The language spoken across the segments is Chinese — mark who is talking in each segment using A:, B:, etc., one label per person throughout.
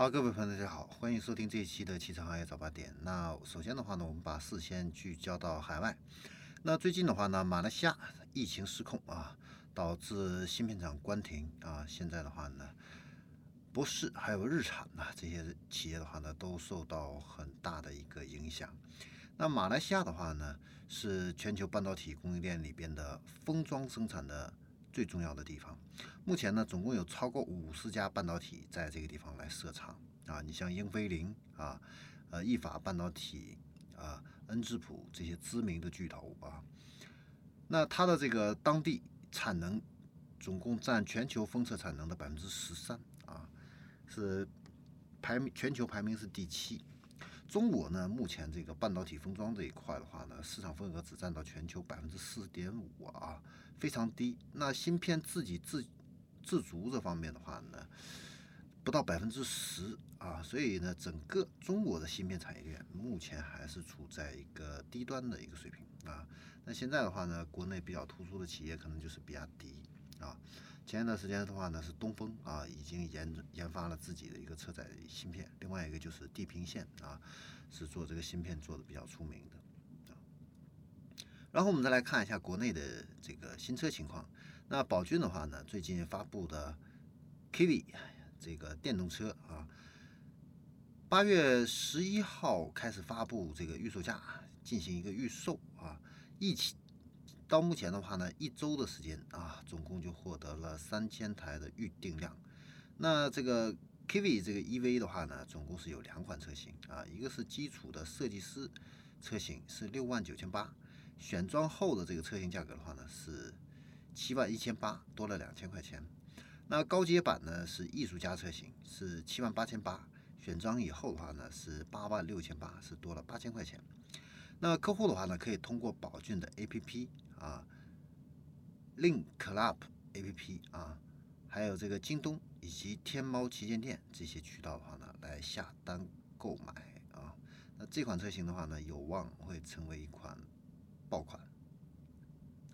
A: 好，各位朋友，大家好，欢迎收听这一期的汽车行业早八点。那首先的话呢，我们把视线聚焦到海外。那最近的话呢，马来西亚疫情失控啊，导致芯片厂关停啊。现在的话呢，博世还有日产呐这些企业的话呢，都受到很大的一个影响。那马来西亚的话呢，是全球半导体供应链里边的封装生产的最重要的地方。目前呢，总共有超过五十家半导体在这个地方来设厂啊。你像英飞凌啊，呃，意法半导体啊，恩智浦这些知名的巨头啊，那它的这个当地产能总共占全球封测产能的百分之十三啊，是排名全球排名是第七。中国呢，目前这个半导体封装这一块的话呢，市场份额只占到全球百分之四点五啊，非常低。那芯片自己自自足这方面的话呢，不到百分之十啊，所以呢，整个中国的芯片产业链目前还是处在一个低端的一个水平啊。那现在的话呢，国内比较突出的企业可能就是比亚迪啊。前一段时间的话呢，是东风啊，已经研研发了自己的一个车载芯片。另外一个就是地平线啊，是做这个芯片做的比较出名的啊。然后我们再来看一下国内的这个新车情况。那宝骏的话呢，最近发布的 Kiwi 这个电动车啊，八月十一号开始发布这个预售价，进行一个预售啊，一起。到目前的话呢，一周的时间啊，总共就获得了三千台的预订量。那这个 K V 这个 EV 的话呢，总共是有两款车型啊，一个是基础的设计师车型是六万九千八，选装后的这个车型价格的话呢是七万一千八，多了两千块钱。那高阶版呢是艺术家车型是七万八千八，选装以后的话呢是八万六千八，是多了八千块钱。那客户的话呢，可以通过宝骏的 APP。啊，Link Club A P P 啊，还有这个京东以及天猫旗舰店这些渠道的话呢，来下单购买啊。那这款车型的话呢，有望会成为一款爆款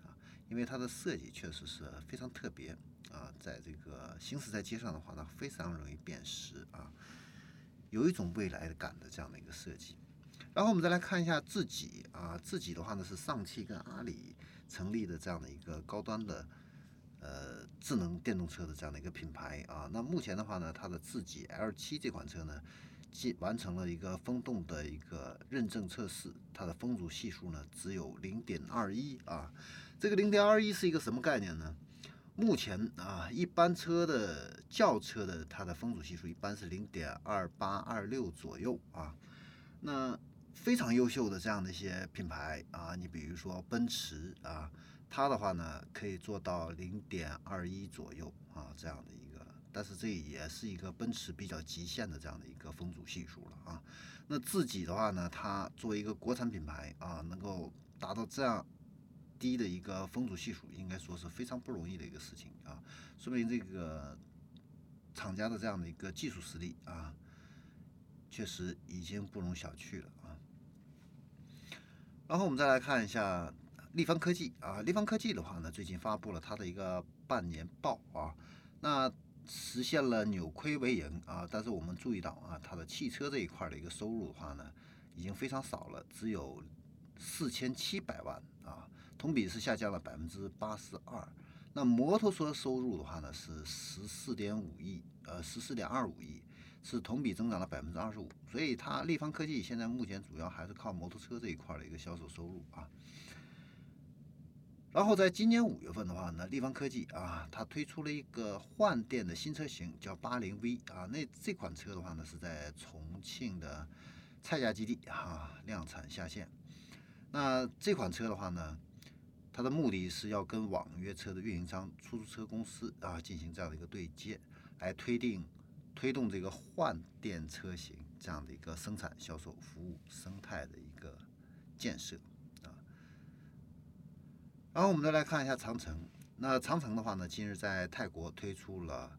A: 啊，因为它的设计确实是非常特别啊，在这个行驶在街上的话呢，非常容易辨识啊，有一种未来感的这样的一个设计。然后我们再来看一下自己啊，自己的话呢是上汽跟阿里。成立的这样的一个高端的呃智能电动车的这样的一个品牌啊，那目前的话呢，它的自己 L7 这款车呢，既完成了一个风洞的一个认证测试，它的风阻系数呢只有零点二一啊，这个零点二一是一个什么概念呢？目前啊，一般车的轿车的它的风阻系数一般是零点二八二六左右啊，那。非常优秀的这样的一些品牌啊，你比如说奔驰啊，它的话呢可以做到零点二一左右啊这样的一个，但是这也是一个奔驰比较极限的这样的一个风阻系数了啊。那自己的话呢，它作为一个国产品牌啊，能够达到这样低的一个风阻系数，应该说是非常不容易的一个事情啊，说明这个厂家的这样的一个技术实力啊，确实已经不容小觑了啊。然后我们再来看一下立方科技啊，立方科技的话呢，最近发布了它的一个半年报啊，那实现了扭亏为盈啊，但是我们注意到啊，它的汽车这一块的一个收入的话呢，已经非常少了，只有四千七百万啊，同比是下降了百分之八十二。那摩托车收入的话呢，是十四点五亿，呃，十四点二五亿。是同比增长了百分之二十五，所以它立方科技现在目前主要还是靠摩托车这一块的一个销售收入啊。然后在今年五月份的话呢，立方科技啊，它推出了一个换电的新车型，叫八零 V 啊。那这款车的话呢，是在重庆的蔡家基地啊量产下线。那这款车的话呢，它的目的是要跟网约车的运营商、出租车公司啊进行这样的一个对接，来推定。推动这个换电车型这样的一个生产、销售、服务生态的一个建设啊。然后我们再来看一下长城。那长城的话呢，今日在泰国推出了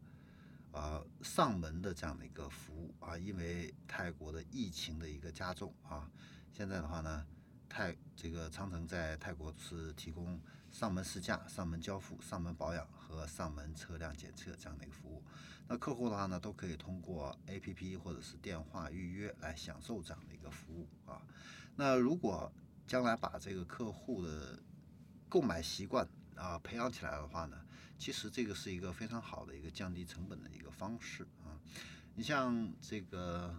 A: 呃上门的这样的一个服务啊。因为泰国的疫情的一个加重啊，现在的话呢，泰这个长城在泰国是提供上门试驾、上门交付、上门保养和上门车辆检测这样的一个服务。那客户的话呢，都可以通过 APP 或者是电话预约来享受这样的一个服务啊。那如果将来把这个客户的购买习惯啊培养起来的话呢，其实这个是一个非常好的一个降低成本的一个方式啊。你像这个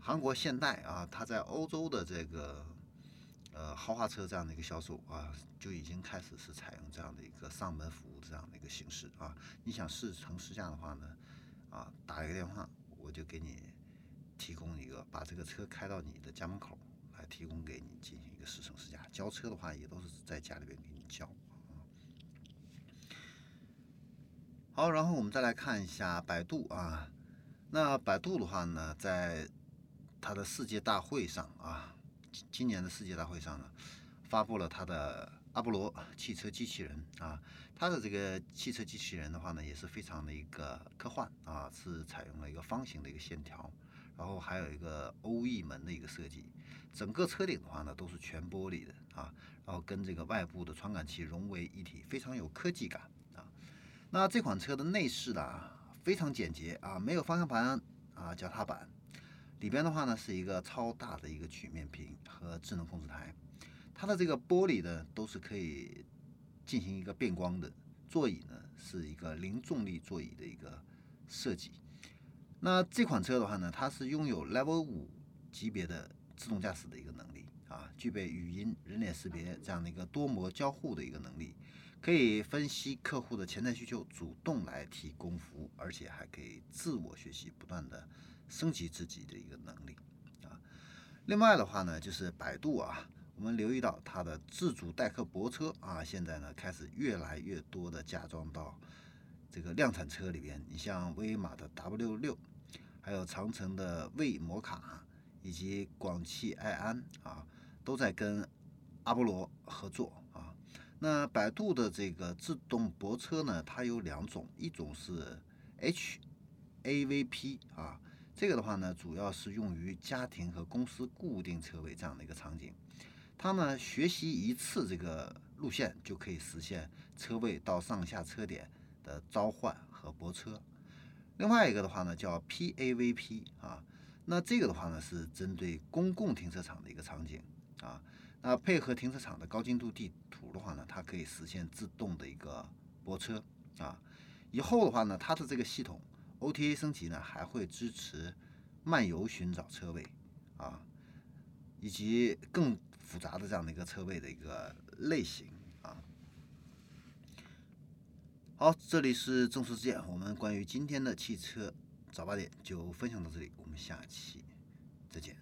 A: 韩国现代啊，它在欧洲的这个呃豪华车这样的一个销售啊，就已经开始是采用这样的一个上门服务这样的一个形式啊。你想试乘试驾的话呢，啊打一个电话，我就给你提供一个把这个车开到你的家门口来。提供给你进行一个试乘试驾，交车的话也都是在家里边给你交。好，然后我们再来看一下百度啊，那百度的话呢，在它的世界大会上啊，今年的世界大会上呢，发布了它的阿波罗汽车机器人啊，它的这个汽车机器人的话呢，也是非常的一个科幻啊，是采用了一个方形的一个线条。然后还有一个欧翼门的一个设计，整个车顶的话呢都是全玻璃的啊，然后跟这个外部的传感器融为一体，非常有科技感啊。那这款车的内饰呢非常简洁啊，没有方向盘啊，脚踏板，里边的话呢是一个超大的一个曲面屏和智能控制台，它的这个玻璃呢都是可以进行一个变光的，座椅呢是一个零重力座椅的一个设计。那这款车的话呢，它是拥有 Level 五级别的自动驾驶的一个能力啊，具备语音、人脸识别这样的一个多模交互的一个能力，可以分析客户的潜在需求，主动来提供服务，而且还可以自我学习，不断的升级自己的一个能力啊。另外的话呢，就是百度啊，我们留意到它的自主代客泊车啊，现在呢开始越来越多的加装到这个量产车里边，你像威马的 W 六。还有长城的魏摩卡以及广汽埃安啊，都在跟阿波罗合作啊。那百度的这个自动泊车呢，它有两种，一种是 HAVP 啊，这个的话呢，主要是用于家庭和公司固定车位这样的一个场景。它呢，学习一次这个路线就可以实现车位到上下车点的召唤和泊车。另外一个的话呢，叫 PAVP 啊，那这个的话呢是针对公共停车场的一个场景啊，那配合停车场的高精度地图的话呢，它可以实现自动的一个泊车啊。以后的话呢，它的这个系统 OTA 升级呢，还会支持漫游寻找车位啊，以及更复杂的这样的一个车位的一个类型啊。好，这里是正说之见，我们关于今天的汽车早八点就分享到这里，我们下期再见。